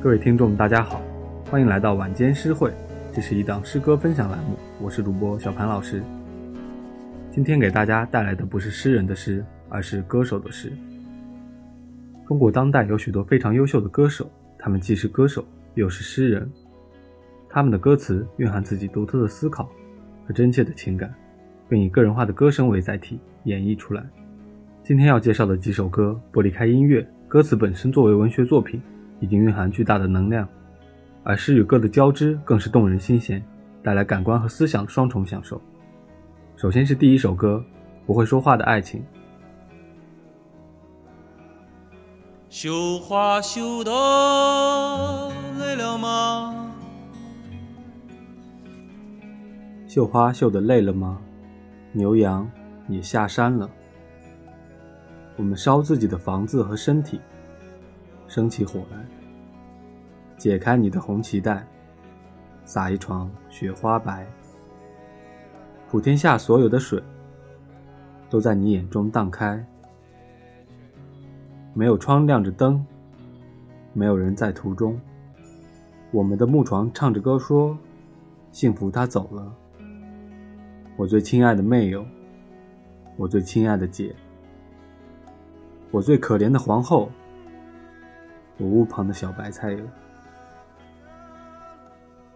各位听众，大家好，欢迎来到晚间诗会，这是一档诗歌分享栏目，我是主播小潘老师。今天给大家带来的不是诗人的诗，而是歌手的诗。中国当代有许多非常优秀的歌手，他们既是歌手，又是诗人。他们的歌词蕴含自己独特的思考和真切的情感，并以个人化的歌声为载体演绎出来。今天要介绍的几首歌，不离开音乐，歌词本身作为文学作品，已经蕴含巨大的能量，而诗与歌的交织更是动人心弦，带来感官和思想双重享受。首先是第一首歌，《不会说话的爱情》。绣花绣的累了吗？绣花绣的累了吗？牛羊也下山了。我们烧自己的房子和身体，生起火来，解开你的红旗带，撒一床雪花白。普天下所有的水，都在你眼中荡开。没有窗亮着灯，没有人在途中。我们的木床唱着歌说：“幸福他走了。”我最亲爱的妹友，我最亲爱的姐。我最可怜的皇后，我屋旁的小白菜哟。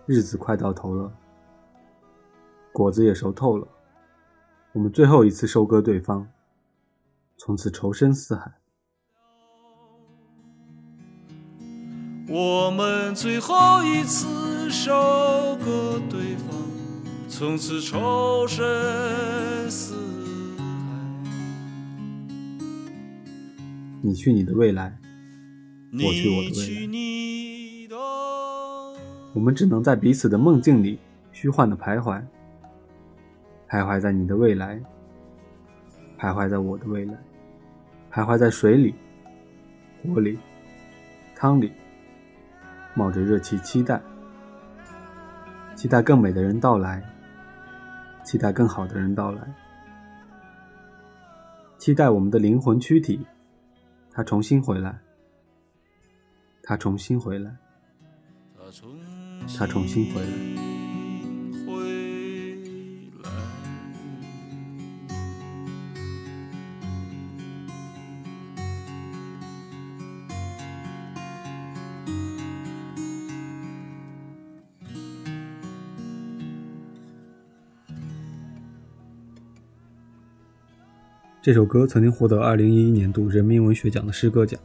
日子快到头了，果子也熟透了，我们最后一次收割对方，从此仇深似海。我们最后一次收割对方，从此仇深似海。你去你的未来，抹去我的未来。我们只能在彼此的梦境里虚幻的徘徊，徘徊在你的未来，徘徊在我的未来，徘徊在水里、火里、汤里，冒着热气，期待，期待更美的人到来，期待更好的人到来，期待我们的灵魂躯体。他重新回来，他重新回来，他重新回来。这首歌曾经获得2011年度人民文学奖的诗歌奖。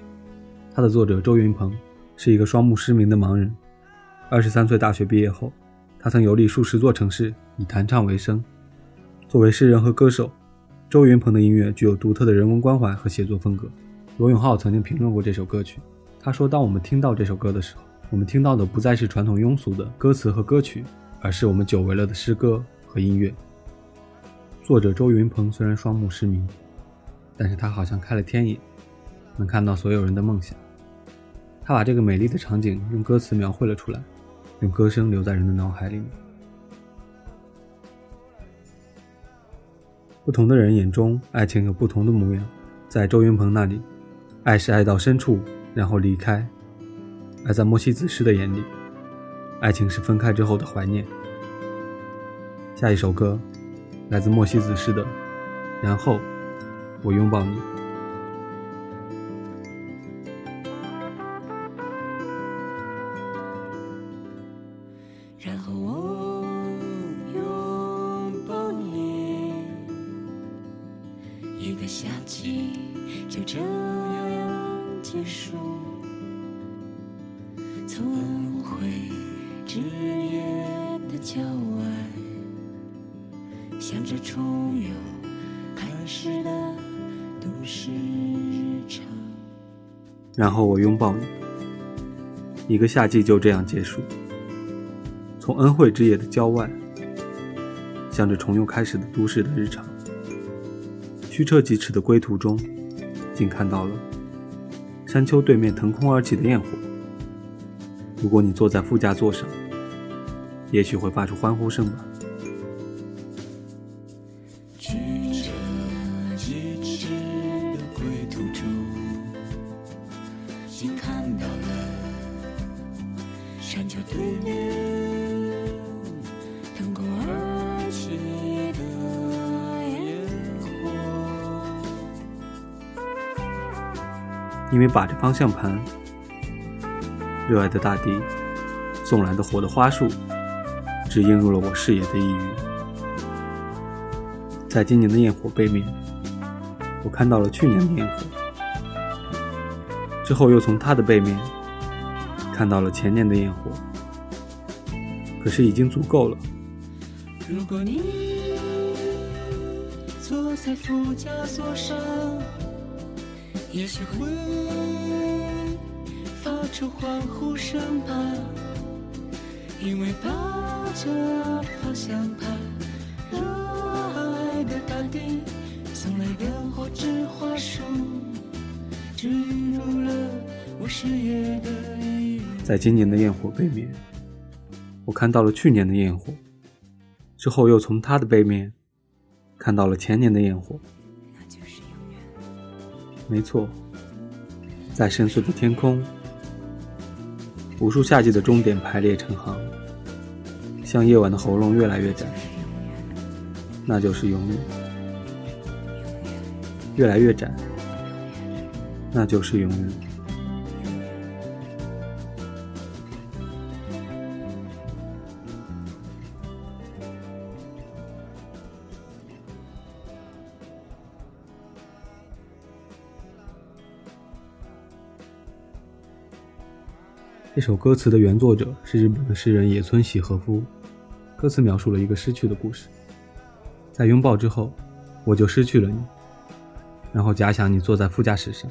它的作者周云鹏是一个双目失明的盲人。23岁大学毕业后，他曾游历数十座城市，以弹唱为生。作为诗人和歌手，周云鹏的音乐具有独特的人文关怀和写作风格。罗永浩曾经评论过这首歌曲，他说：“当我们听到这首歌的时候，我们听到的不再是传统庸俗的歌词和歌曲，而是我们久违了的诗歌和音乐。”作者周云鹏虽然双目失明。但是他好像开了天眼，能看到所有人的梦想。他把这个美丽的场景用歌词描绘了出来，用歌声留在人的脑海里面。不同的人眼中，爱情有不同的模样。在周云鹏那里，爱是爱到深处然后离开；而在莫西子诗的眼里，爱情是分开之后的怀念。下一首歌，来自莫西子诗的《然后》。我拥抱你，然后我拥抱你，一个夏季就这样结束，从轮回之夜的郊外，向着重游开始的都市。然后我拥抱你，一个夏季就这样结束。从恩惠之夜的郊外，向着重又开始的都市的日常，驱车疾驰的归途中，竟看到了山丘对面腾空而起的焰火。如果你坐在副驾座上，也许会发出欢呼声吧。因为把着方向盘，热爱的大地，送来的火的花束，只映入了我视野的一隅。在今年的焰火背面，我看到了去年的焰火，之后又从它的背面看到了前年的焰火。可是已经足够了。如果你坐在副驾座上，也许会发出欢呼声吧，因为把着方向盘，热爱的大地送来烟火之花束，植入了我视野的一隅。在今年的焰火背面，我看到了去年的焰火，之后又从它的背面看到了前年的焰火。没错，在深邃的天空，无数夏季的终点排列成行，向夜晚的喉咙越来越窄，那就是永远；越来越窄，那就是永远。这首歌词的原作者是日本的诗人野村喜和夫。歌词描述了一个失去的故事，在拥抱之后，我就失去了你。然后假想你坐在副驾驶上，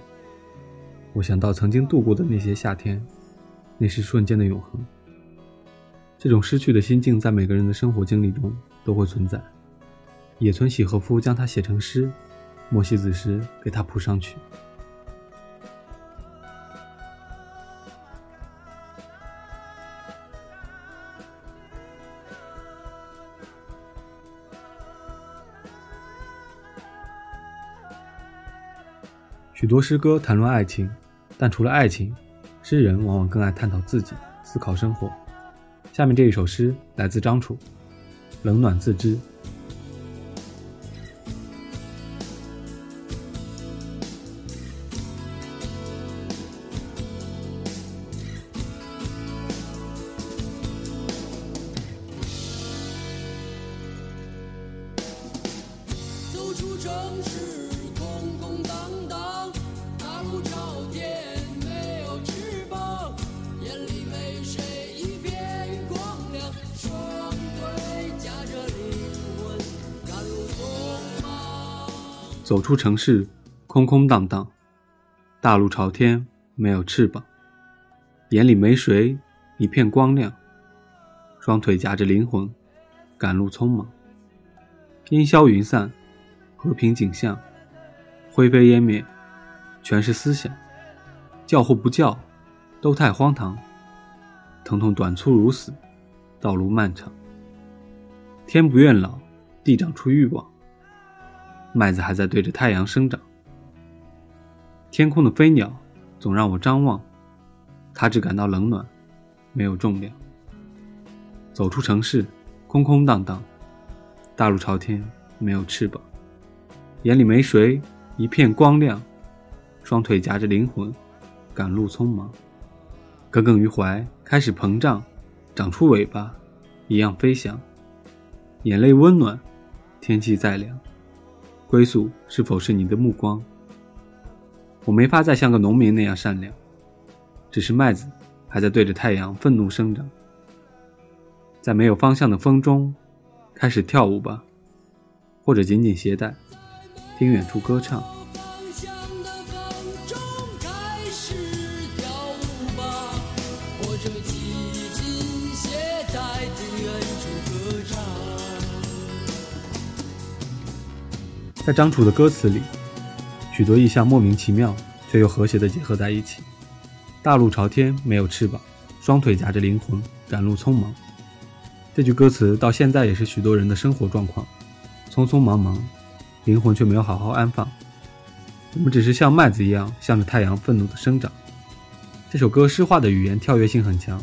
我想到曾经度过的那些夏天，那是瞬间的永恒。这种失去的心境在每个人的生活经历中都会存在。野村喜和夫将它写成诗，莫西子诗给它谱上曲。许多诗歌谈论爱情，但除了爱情，诗人往往更爱探讨自己，思考生活。下面这一首诗来自张楚，《冷暖自知》。走出城市，空空荡荡，大路朝天，没有翅膀，眼里没谁，一片光亮，双腿夹着灵魂，赶路匆忙。烟消云散，和平景象，灰飞烟灭，全是思想。叫或不叫，都太荒唐。疼痛短促如死，道路漫长。天不愿老，地长出欲望。麦子还在对着太阳生长。天空的飞鸟总让我张望，它只感到冷暖，没有重量。走出城市，空空荡荡，大路朝天，没有翅膀，眼里没谁，一片光亮，双腿夹着灵魂，赶路匆忙。耿耿于怀，开始膨胀，长出尾巴，一样飞翔。眼泪温暖，天气再凉。归宿是否是你的目光？我没法再像个农民那样善良，只是麦子还在对着太阳愤怒生长。在没有方向的风中，开始跳舞吧，或者紧紧携带，听远处歌唱。在张楚的歌词里，许多意象莫名其妙却又和谐地结合在一起。大路朝天，没有翅膀，双腿夹着灵魂，赶路匆忙。这句歌词到现在也是许多人的生活状况，匆匆忙忙，灵魂却没有好好安放。我们只是像麦子一样，向着太阳愤怒地生长。这首歌诗化的语言跳跃性很强，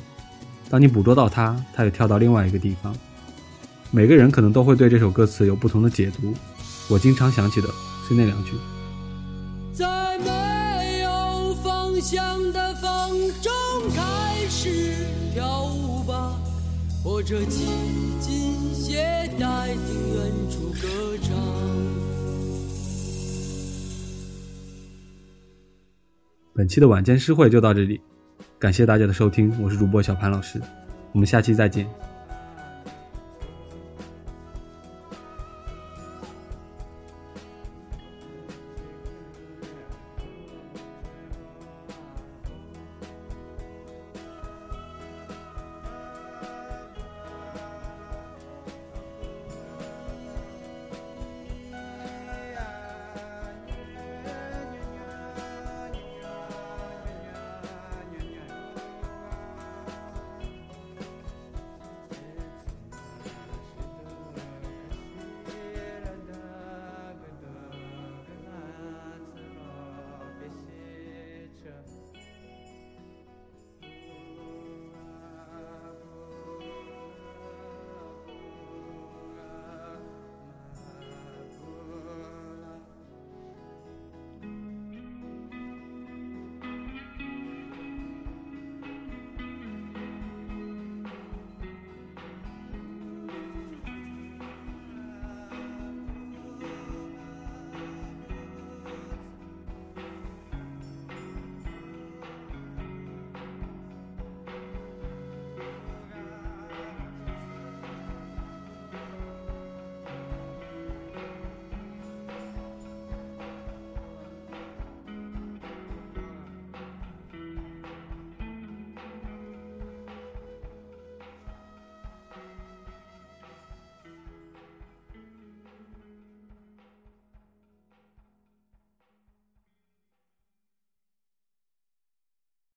当你捕捉到它，它又跳到另外一个地方。每个人可能都会对这首歌词有不同的解读。我经常想起的是那两句：在没有方向的风中开始跳舞吧，或者系紧鞋带听远处歌唱。本期的晚间诗会就到这里，感谢大家的收听，我是主播小潘老师，我们下期再见。